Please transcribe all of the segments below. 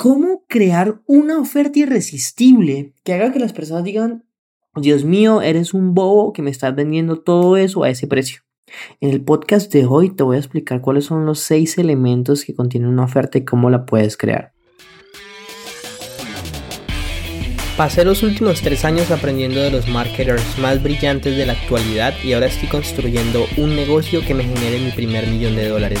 cómo crear una oferta irresistible que haga que las personas digan, Dios mío, eres un bobo que me estás vendiendo todo eso a ese precio. En el podcast de hoy te voy a explicar cuáles son los seis elementos que contienen una oferta y cómo la puedes crear. Pasé los últimos tres años aprendiendo de los marketers más brillantes de la actualidad y ahora estoy construyendo un negocio que me genere mi primer millón de dólares.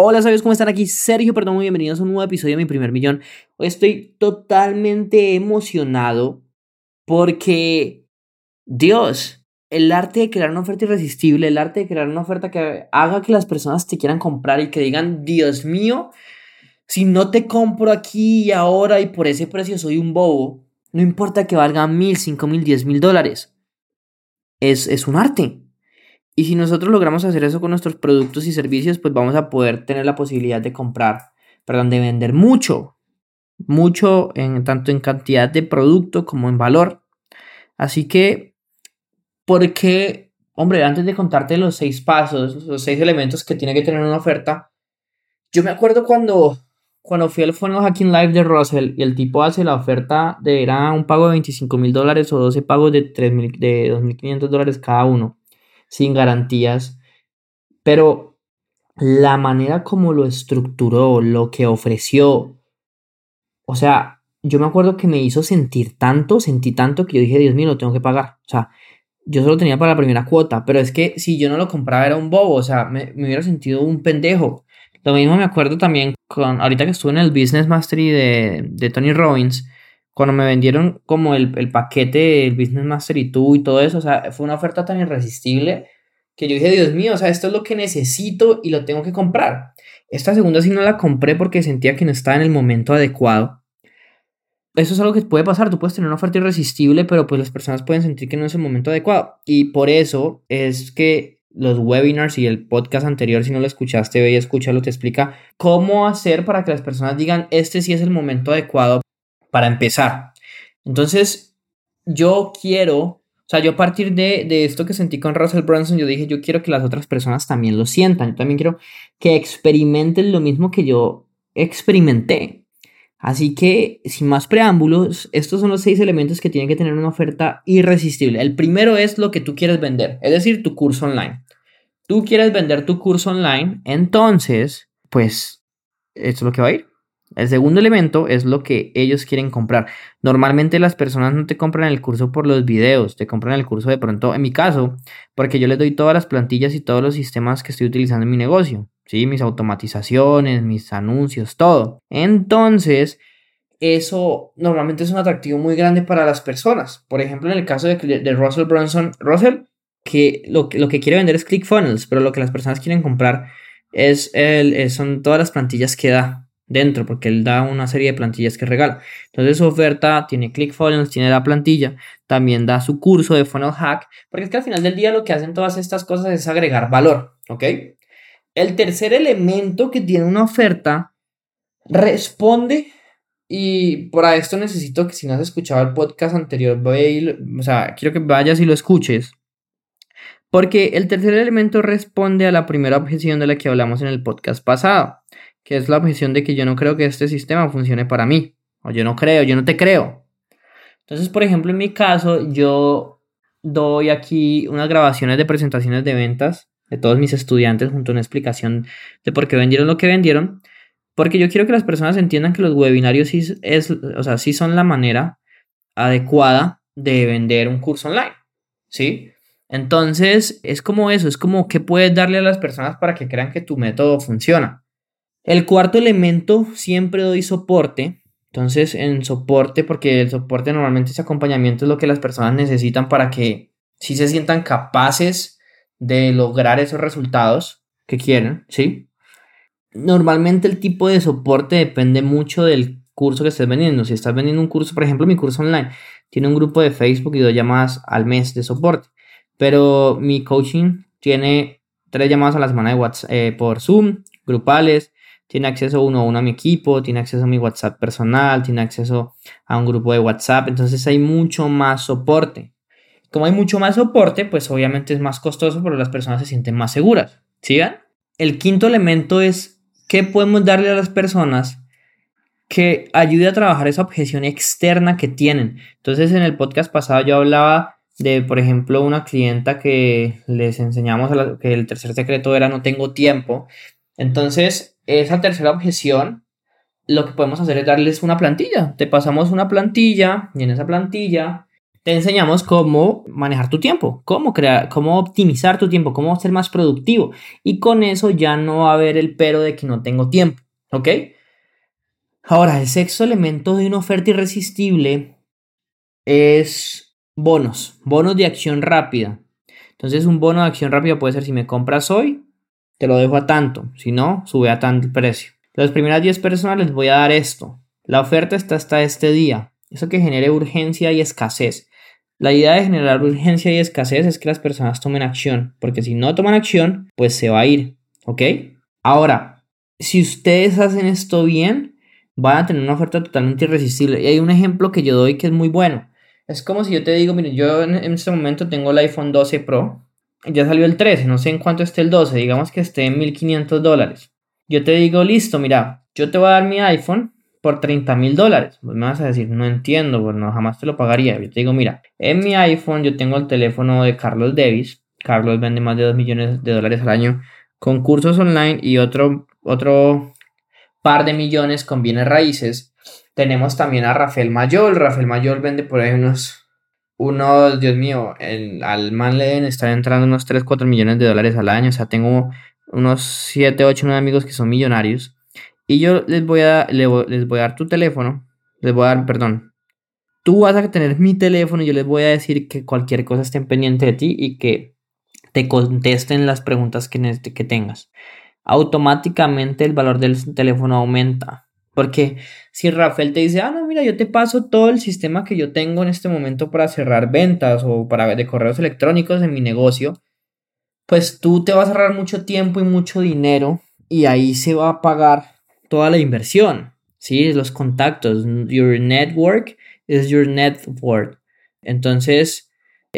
Hola, sabios, ¿cómo están? Aquí Sergio, perdón, muy bienvenidos a un nuevo episodio de Mi Primer Millón. Hoy estoy totalmente emocionado porque, Dios, el arte de crear una oferta irresistible, el arte de crear una oferta que haga que las personas te quieran comprar y que digan, Dios mío, si no te compro aquí y ahora y por ese precio soy un bobo, no importa que valga mil, cinco mil, diez mil dólares. Es, es un arte. Y si nosotros logramos hacer eso con nuestros productos y servicios, pues vamos a poder tener la posibilidad de comprar, perdón, de vender mucho, mucho en tanto en cantidad de producto como en valor. Así que, ¿por qué, hombre, antes de contarte los seis pasos, los seis elementos que tiene que tener una oferta, yo me acuerdo cuando, cuando fui al Funnel Hacking Live de Russell y el tipo hace la oferta de era un pago de 25 mil dólares o 12 pagos de, 3, de 2.500 dólares cada uno sin garantías, pero la manera como lo estructuró, lo que ofreció, o sea, yo me acuerdo que me hizo sentir tanto, sentí tanto que yo dije, Dios mío, lo tengo que pagar. O sea, yo solo tenía para la primera cuota, pero es que si yo no lo compraba era un bobo, o sea, me, hubiera sentido un pendejo. Lo mismo me acuerdo también con, ahorita que estuve en el Business Mastery de, de Tony Robbins, cuando me vendieron como el, el paquete del Business Master y tú y todo eso, o sea, fue una oferta tan irresistible que yo dije, Dios mío, o sea, esto es lo que necesito y lo tengo que comprar. Esta segunda sí no la compré porque sentía que no estaba en el momento adecuado. Eso es algo que puede pasar, tú puedes tener una oferta irresistible, pero pues las personas pueden sentir que no es el momento adecuado. Y por eso es que los webinars y el podcast anterior, si no lo escuchaste, ve y escúchalo, te explica cómo hacer para que las personas digan, este sí es el momento adecuado para empezar. Entonces, yo quiero, o sea, yo a partir de, de, esto que sentí con Russell Brunson, yo dije, yo quiero que las otras personas también lo sientan. Yo también quiero que experimenten lo mismo que yo experimenté. Así que, sin más preámbulos, estos son los seis elementos que tienen que tener una oferta irresistible. El primero es lo que tú quieres vender, es decir, tu curso online. Tú quieres vender tu curso online, entonces, pues, esto es lo que va a ir. El segundo elemento es lo que ellos quieren comprar. Normalmente las personas no te compran el curso por los videos, te compran el curso de pronto, en mi caso, porque yo les doy todas las plantillas y todos los sistemas que estoy utilizando en mi negocio, ¿sí? Mis automatizaciones, mis anuncios, todo. Entonces, eso normalmente es un atractivo muy grande para las personas. Por ejemplo, en el caso de, Russell Brunson, Russell, que lo, lo que quiere vender es ClickFunnels, pero lo que las personas quieren comprar es el, son todas las plantillas que da dentro, porque él da una serie de plantillas que regala. Entonces su oferta tiene ClickFunnels, tiene la plantilla, también da su curso de Funnel Hack, porque es que al final del día lo que hacen todas estas cosas es agregar valor, ¿ok? El tercer elemento que tiene una oferta responde y para esto necesito que si no has escuchado el podcast anterior, o sea, quiero que vayas y lo escuches. Porque el tercer elemento responde a la primera objeción de la que hablamos en el podcast pasado que es la objeción de que yo no creo que este sistema funcione para mí, o yo no creo, yo no te creo. Entonces, por ejemplo, en mi caso, yo doy aquí unas grabaciones de presentaciones de ventas de todos mis estudiantes junto a una explicación de por qué vendieron lo que vendieron, porque yo quiero que las personas entiendan que los webinarios sí, es, o sea, sí son la manera adecuada de vender un curso online, ¿sí? Entonces, es como eso, es como que puedes darle a las personas para que crean que tu método funciona. El cuarto elemento, siempre doy soporte. Entonces, en soporte, porque el soporte normalmente ese acompañamiento es lo que las personas necesitan para que sí se sientan capaces de lograr esos resultados que quieren, ¿sí? Normalmente el tipo de soporte depende mucho del curso que estés vendiendo. Si estás vendiendo un curso, por ejemplo, mi curso online, tiene un grupo de Facebook y dos llamadas al mes de soporte. Pero mi coaching tiene tres llamadas a la semana de WhatsApp, eh, por Zoom, grupales, tiene acceso uno a uno a mi equipo, tiene acceso a mi WhatsApp personal, tiene acceso a un grupo de WhatsApp, entonces hay mucho más soporte. Como hay mucho más soporte, pues obviamente es más costoso, pero las personas se sienten más seguras. ¿Sigan? El quinto elemento es qué podemos darle a las personas que ayude a trabajar esa objeción externa que tienen. Entonces en el podcast pasado yo hablaba de, por ejemplo, una clienta que les enseñamos que el tercer secreto era no tengo tiempo. Entonces, esa tercera objeción, lo que podemos hacer es darles una plantilla. Te pasamos una plantilla y en esa plantilla te enseñamos cómo manejar tu tiempo, cómo crear, cómo optimizar tu tiempo, cómo ser más productivo. Y con eso ya no va a haber el pero de que no tengo tiempo, ¿ok? Ahora, el sexto elemento de una oferta irresistible es bonos, bonos de acción rápida. Entonces un bono de acción rápida puede ser si me compras hoy, te lo dejo a tanto, si no, sube a tanto el precio. Las primeras 10 personas les voy a dar esto. La oferta está hasta este día. Eso que genere urgencia y escasez. La idea de generar urgencia y escasez es que las personas tomen acción, porque si no toman acción, pues se va a ir, ¿ok? Ahora, si ustedes hacen esto bien, van a tener una oferta totalmente irresistible. Y hay un ejemplo que yo doy que es muy bueno. Es como si yo te digo, mire, yo en, este momento tengo el iPhone 12 Pro, ya salió el 13, no sé en cuánto esté el 12, digamos que esté en 1500 dólares. Yo te digo, listo, mira, yo te voy a dar mi iPhone por 30 mil dólares. Pues me vas a decir, no entiendo, pues jamás te lo pagaría. Yo te digo, mira, en mi iPhone yo tengo el teléfono de Carlos Davis. Carlos vende más de 2 millones de dólares al año con cursos online y otro, otro par de millones con bienes raíces. Tenemos también a Rafael Mayol. Rafael Mayol vende por ahí unos, unos Dios mío, el, al man le deben estar entrando unos 3, 4 millones de dólares al año. O sea, tengo unos 7, 8, 9 amigos que son millonarios. Y yo les voy a, les voy a dar tu teléfono. Les voy a dar, perdón. Tú vas a tener mi teléfono y yo les voy a decir que cualquier cosa esté pendiente de ti y que te contesten las preguntas que, que tengas. Automáticamente el valor del teléfono aumenta. Porque si Rafael te dice, ah, no, mira, yo te paso todo el sistema que yo tengo en este momento para cerrar ventas o para de correos electrónicos en mi negocio, pues tú te vas a ahorrar mucho tiempo y mucho dinero y ahí se va a pagar toda la inversión, ¿sí? Los contactos, your network is your net worth. Entonces,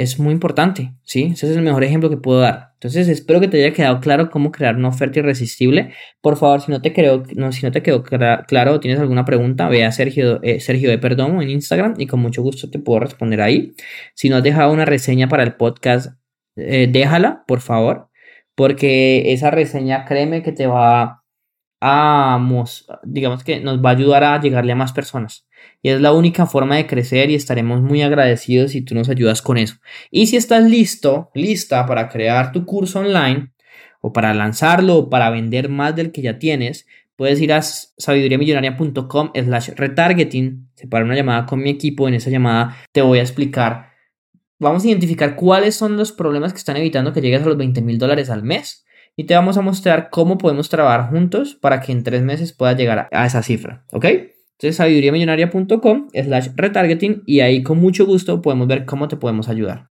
es muy importante, ¿sí? Ese es el mejor ejemplo que puedo dar. Entonces, espero que te haya quedado claro cómo crear una oferta irresistible. Por favor, si no te, no, si no te quedó claro o tienes alguna pregunta, ve a Sergio, eh, Sergio de Perdomo en Instagram y con mucho gusto te puedo responder ahí. Si no has dejado una reseña para el podcast, eh, déjala, por favor, porque esa reseña, créeme que te va a, digamos que nos va a ayudar a llegarle a más personas y es la única forma de crecer y estaremos muy agradecidos si tú nos ayudas con eso. Y si estás listo, lista para crear tu curso online o para lanzarlo o para vender más del que ya tienes, puedes ir a sabiduriamillonaria.com slash retargeting, separar una llamada con mi equipo, en esa llamada te voy a explicar, vamos a identificar cuáles son los problemas que están evitando que llegues a los 20 mil dólares al mes y te vamos a mostrar cómo podemos trabajar juntos para que en tres meses puedas llegar a esa cifra, ¿ok? Entonces, sabiduriamillonaria.com slash retargeting y ahí con mucho gusto podemos ver cómo te podemos ayudar.